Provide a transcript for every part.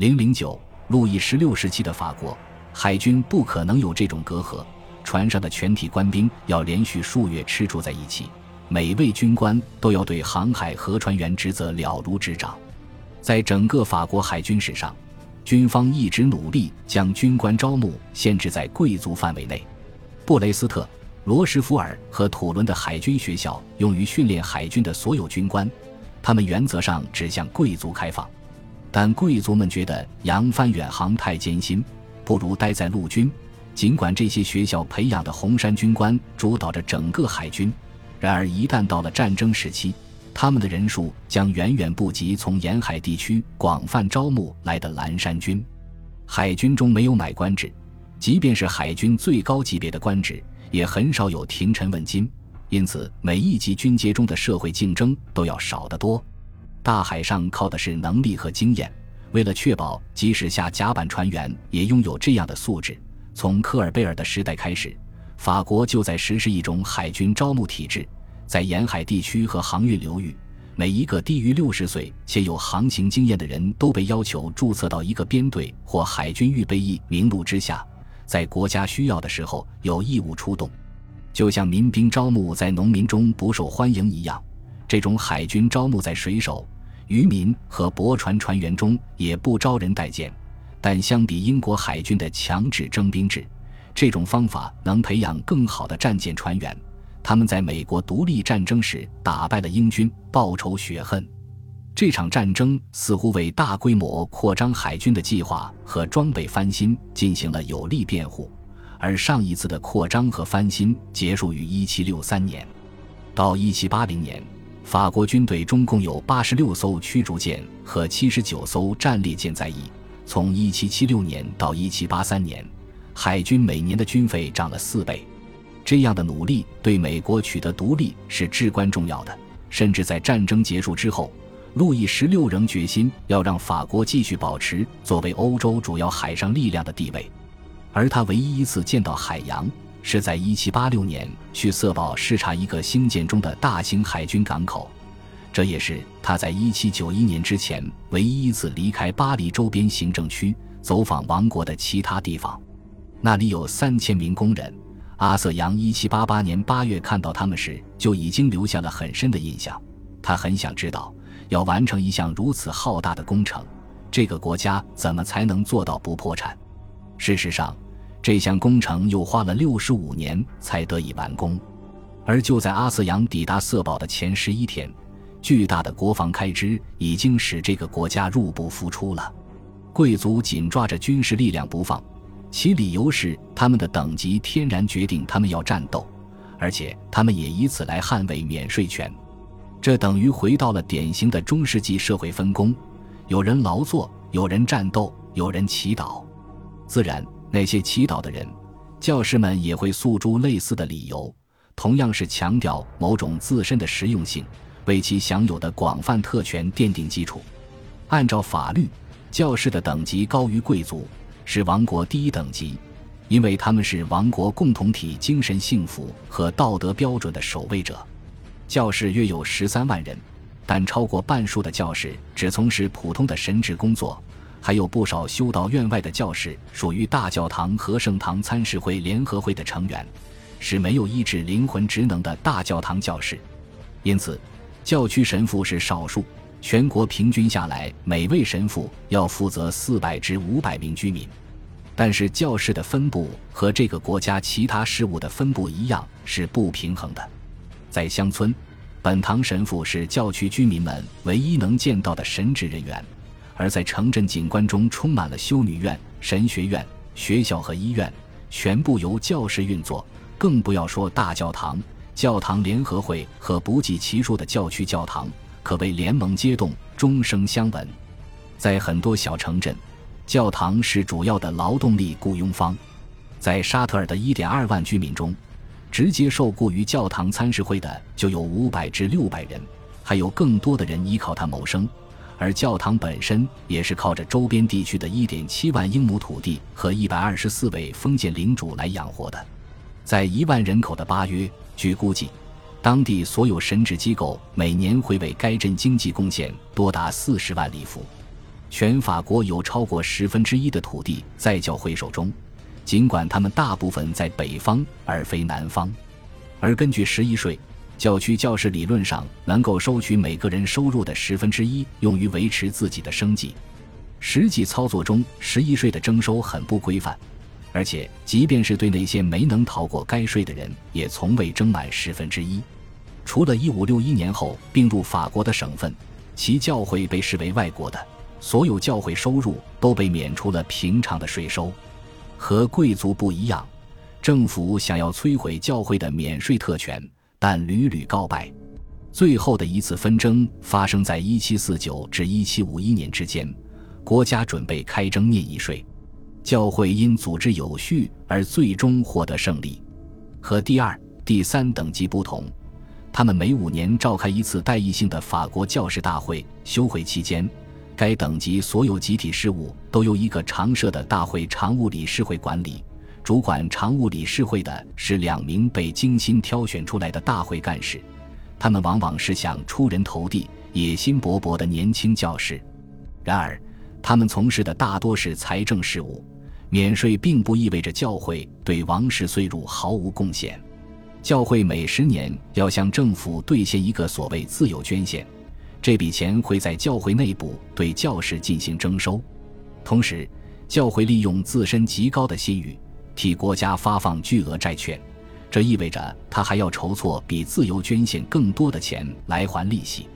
零零九，路易十六时期的法国海军不可能有这种隔阂，船上的全体官兵要连续数月吃住在一起，每位军官都要对航海和船员职责了如指掌。在整个法国海军史上，军方一直努力将军官招募限制在贵族范围内。布雷斯特、罗什福尔和土伦的海军学校用于训练海军的所有军官，他们原则上只向贵族开放。但贵族们觉得扬帆远航太艰辛，不如待在陆军。尽管这些学校培养的红衫军官主导着整个海军，然而一旦到了战争时期，他们的人数将远远不及从沿海地区广泛招募来的蓝衫军。海军中没有买官制，即便是海军最高级别的官职，也很少有廷臣问津，因此每一级军阶中的社会竞争都要少得多。大海上靠的是能力和经验。为了确保即使下甲板船员也拥有这样的素质，从科尔贝尔的时代开始，法国就在实施一种海军招募体制。在沿海地区和航运流域，每一个低于六十岁且有航行经验的人都被要求注册到一个编队或海军预备役名录之下，在国家需要的时候有义务出动。就像民兵招募在农民中不受欢迎一样，这种海军招募在水手。渔民和驳船船员中也不招人待见，但相比英国海军的强制征兵制，这种方法能培养更好的战舰船员。他们在美国独立战争时打败了英军，报仇雪恨。这场战争似乎为大规模扩张海军的计划和装备翻新进行了有力辩护。而上一次的扩张和翻新结束于1763年，到1780年。法国军队中共有八十六艘驱逐舰和七十九艘战列舰在役。从一七七六年到一七八三年，海军每年的军费涨了四倍。这样的努力对美国取得独立是至关重要的。甚至在战争结束之后，路易十六仍决心要让法国继续保持作为欧洲主要海上力量的地位。而他唯一一次见到海洋。是在1786年去色堡视察一个兴建中的大型海军港口，这也是他在1791年之前唯一一次离开巴黎周边行政区走访王国的其他地方。那里有三千名工人。阿瑟扬1788年8月看到他们时就已经留下了很深的印象。他很想知道，要完成一项如此浩大的工程，这个国家怎么才能做到不破产？事实上。这项工程又花了六十五年才得以完工，而就在阿瑟扬抵达色堡的前十一天，巨大的国防开支已经使这个国家入不敷出了。贵族紧抓着军事力量不放，其理由是他们的等级天然决定他们要战斗，而且他们也以此来捍卫免税权。这等于回到了典型的中世纪社会分工：有人劳作，有人战斗，有人祈祷。自然。那些祈祷的人，教师们也会诉诸类似的理由，同样是强调某种自身的实用性，为其享有的广泛特权奠定基础。按照法律，教士的等级高于贵族，是王国第一等级，因为他们是王国共同体精神幸福和道德标准的守卫者。教士约有十三万人，但超过半数的教士只从事普通的神职工作。还有不少修道院外的教士属于大教堂和圣堂参事会联合会的成员，是没有医治灵魂职能的大教堂教士。因此，教区神父是少数。全国平均下来，每位神父要负责四百至五百名居民。但是，教士的分布和这个国家其他事务的分布一样是不平衡的。在乡村，本堂神父是教区居民们唯一能见到的神职人员。而在城镇景观中，充满了修女院、神学院、学校和医院，全部由教士运作。更不要说大教堂、教堂联合会和不计其数的教区教堂，可谓联盟接动，钟声相闻。在很多小城镇，教堂是主要的劳动力雇佣方。在沙特尔的1.2万居民中，直接受雇于教堂参事会的就有500至600人，还有更多的人依靠它谋生。而教堂本身也是靠着周边地区的一点七万英亩土地和一百二十四位封建领主来养活的。在一万人口的巴约，据估计，当地所有神职机构每年会为该镇经济贡献多达四十万里弗。全法国有超过十分之一的土地在教会手中，尽管他们大部分在北方而非南方。而根据十一税，教区教士理论上能够收取每个人收入的十分之一，用于维持自己的生计。实际操作中，十一税的征收很不规范，而且即便是对那些没能逃过该税的人，也从未征满十分之一。除了一五六一年后并入法国的省份，其教会被视为外国的，所有教会收入都被免除了平常的税收。和贵族不一样，政府想要摧毁教会的免税特权，但屡屡告败。最后的一次纷争发生在一七四九至一七五一年之间。国家准备开征灭役税，教会因组织有序而最终获得胜利。和第二、第三等级不同，他们每五年召开一次代议性的法国教士大会。休会期间，该等级所有集体事务都由一个常设的大会常务理事会管理。主管常务理事会的是两名被精心挑选出来的大会干事，他们往往是想出人头地、野心勃勃的年轻教士。然而，他们从事的大多是财政事务，免税并不意味着教会对王室税入毫无贡献。教会每十年要向政府兑现一个所谓自由捐献，这笔钱会在教会内部对教士进行征收。同时，教会利用自身极高的信誉，替国家发放巨额债券，这意味着他还要筹措比自由捐献更多的钱来还利息。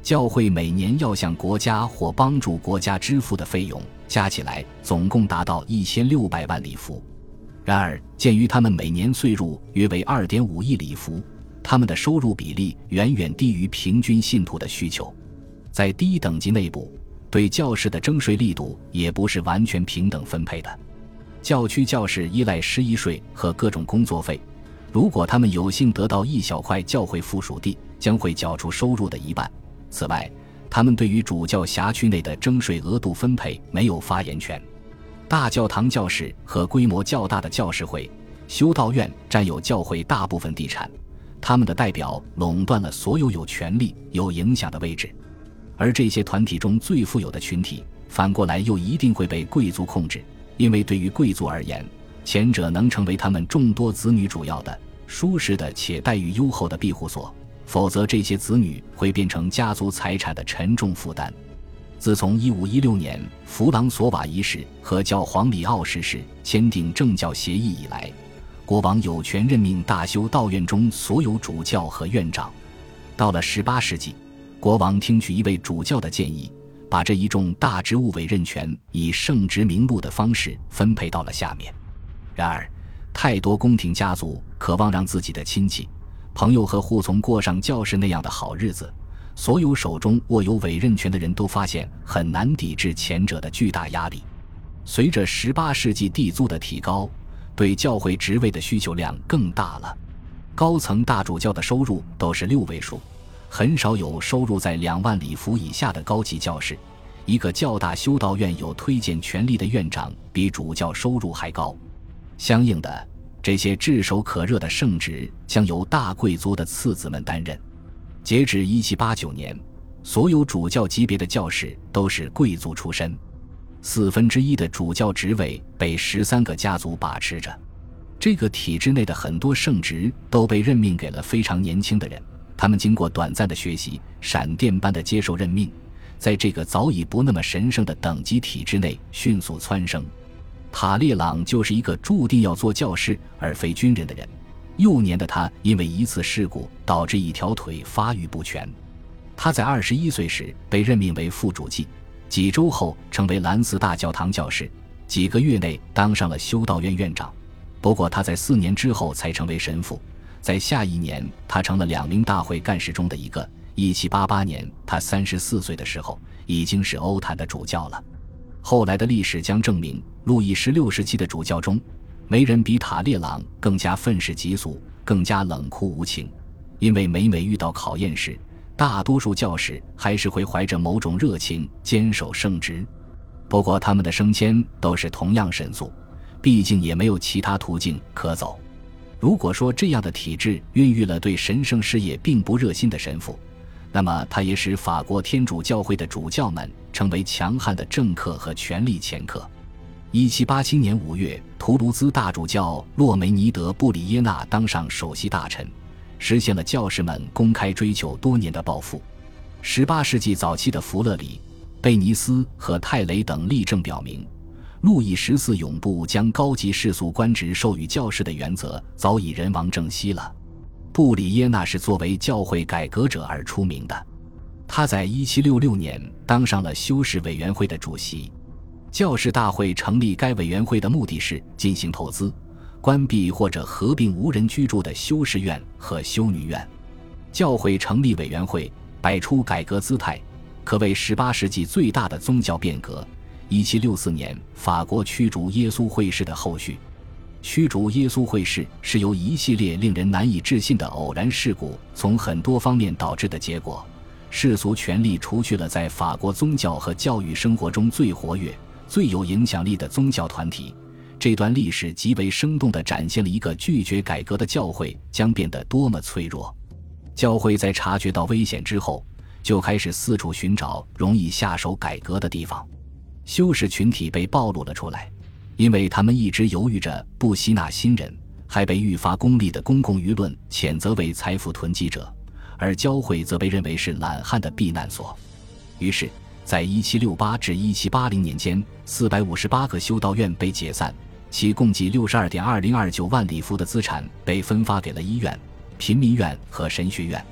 教会每年要向国家或帮助国家支付的费用加起来总共达到一千六百万里弗。然而，鉴于他们每年税入约为二点五亿里弗，他们的收入比例远远低于平均信徒的需求。在低等级内部，对教士的征税力度也不是完全平等分配的。教区教士依赖十一税和各种工作费，如果他们有幸得到一小块教会附属地，将会缴出收入的一半。此外，他们对于主教辖区内的征税额度分配没有发言权。大教堂教士和规模较大的教士会、修道院占有教会大部分地产，他们的代表垄断了所有有权力、有影响的位置。而这些团体中最富有的群体，反过来又一定会被贵族控制，因为对于贵族而言，前者能成为他们众多子女主要的、舒适的且待遇优厚的庇护所。否则，这些子女会变成家族财产的沉重负担。自从1516年弗朗索瓦一世和教皇里奥十世签订政教协议以来，国王有权任命大修道院中所有主教和院长。到了18世纪，国王听取一位主教的建议，把这一众大职务委任权以圣职名录的方式分配到了下面。然而，太多宫廷家族渴望让自己的亲戚。朋友和护从过上教士那样的好日子，所有手中握有委任权的人都发现很难抵制前者的巨大压力。随着十八世纪地租的提高，对教会职位的需求量更大了。高层大主教的收入都是六位数，很少有收入在两万里弗以下的高级教士。一个较大修道院有推荐权力的院长比主教收入还高，相应的。这些炙手可热的圣职将由大贵族的次子们担任。截止一七八九年，所有主教级别的教士都是贵族出身。四分之一的主教职位被十三个家族把持着。这个体制内的很多圣职都被任命给了非常年轻的人，他们经过短暂的学习，闪电般的接受任命，在这个早已不那么神圣的等级体制内迅速蹿升。塔列朗就是一个注定要做教师而非军人的人。幼年的他因为一次事故导致一条腿发育不全。他在二十一岁时被任命为副主祭，几周后成为兰斯大教堂教师，几个月内当上了修道院院长。不过他在四年之后才成为神父。在下一年，他成了两名大会干事中的一个。一七八八年，他三十四岁的时候，已经是欧坛的主教了。后来的历史将证明，路易十六时期的主教中，没人比塔列朗更加愤世嫉俗，更加冷酷无情。因为每每遇到考验时，大多数教士还是会怀着某种热情坚守圣职。不过，他们的升迁都是同样神速，毕竟也没有其他途径可走。如果说这样的体制孕育了对神圣事业并不热心的神父，那么它也使法国天主教会的主教们成为强悍的政客和权力掮客。一七八七年五月，图卢兹大主教洛梅尼德·布里耶纳当上首席大臣，实现了教士们公开追求多年的抱负。十八世纪早期的弗勒里、贝尼斯和泰雷等例证表明，路易十四永不将高级世俗官职授予教士的原则早已人亡政息了。布里耶纳是作为教会改革者而出名的，他在一七六六年当上了修士委员会的主席。教士大会成立该委员会的目的是进行投资、关闭或者合并无人居住的修士院和修女院。教会成立委员会，摆出改革姿态，可谓十八世纪最大的宗教变革。一七六四年，法国驱逐耶稣会士的后续。驱逐耶稣会士是由一系列令人难以置信的偶然事故从很多方面导致的结果。世俗权力除去了在法国宗教和教育生活中最活跃、最有影响力的宗教团体。这段历史极为生动地展现了一个拒绝改革的教会将变得多么脆弱。教会在察觉到危险之后，就开始四处寻找容易下手改革的地方。修士群体被暴露了出来。因为他们一直犹豫着不吸纳新人，还被愈发功利的公共舆论谴责为财富囤积者，而教会则被认为是懒汉的避难所。于是，在1768至1780年间，458个修道院被解散，其共计62.2029万里弗的资产被分发给了医院、贫民院和神学院。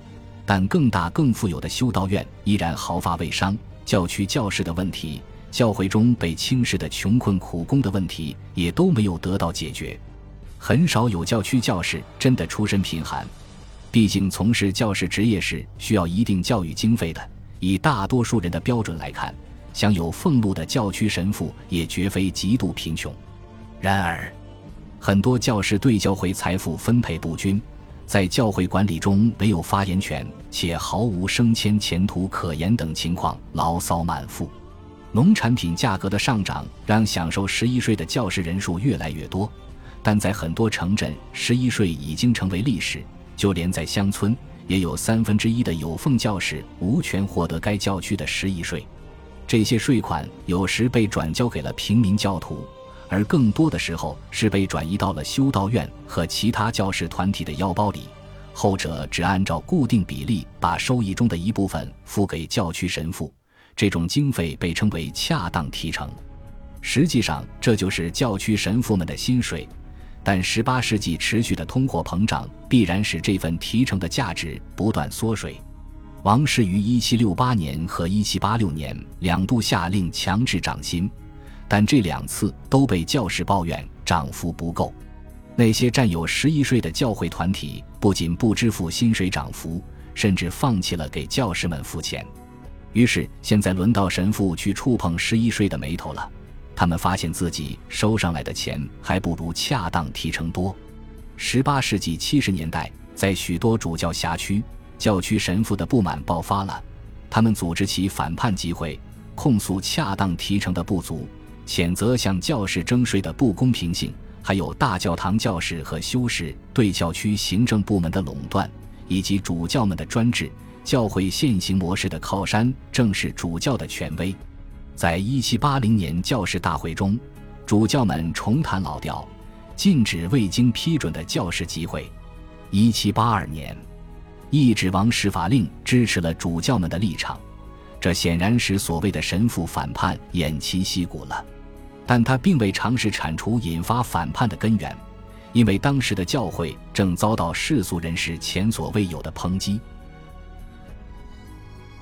但更大、更富有的修道院依然毫发未伤。教区教士的问题。教会中被轻视的穷困苦工的问题也都没有得到解决，很少有教区教士真的出身贫寒，毕竟从事教士职业是需要一定教育经费的。以大多数人的标准来看，享有俸禄的教区神父也绝非极度贫穷。然而，很多教士对教会财富分配不均，在教会管理中没有发言权，且毫无升迁前途可言等情况，牢骚满腹。农产品价格的上涨让享受十一税的教师人数越来越多，但在很多城镇，十一税已经成为历史。就连在乡村，也有三分之一的有俸教士无权获得该教区的十一税。这些税款有时被转交给了平民教徒，而更多的时候是被转移到了修道院和其他教士团体的腰包里，后者只按照固定比例把收益中的一部分付给教区神父。这种经费被称为恰当提成，实际上这就是教区神父们的薪水。但18世纪持续的通货膨胀必然使这份提成的价值不断缩水。王室于1768年和1786年两度下令强制涨薪，但这两次都被教士抱怨涨幅不够。那些占有十一税的教会团体不仅不支付薪水涨幅，甚至放弃了给教士们付钱。于是，现在轮到神父去触碰十一税的眉头了。他们发现自己收上来的钱还不如恰当提成多。十八世纪七十年代，在许多主教辖区，教区神父的不满爆发了。他们组织起反叛集会，控诉恰当提成的不足，谴责向教士征税的不公平性，还有大教堂教士和修士对教区行政部门的垄断，以及主教们的专制。教会现行模式的靠山正是主教的权威。在一七八零年教士大会中，主教们重弹老调，禁止未经批准的教士集会。一七八二年，一指王室法令支持了主教们的立场，这显然使所谓的神父反叛偃旗息鼓了。但他并未尝试铲除引发反叛的根源，因为当时的教会正遭到世俗人士前所未有的抨击。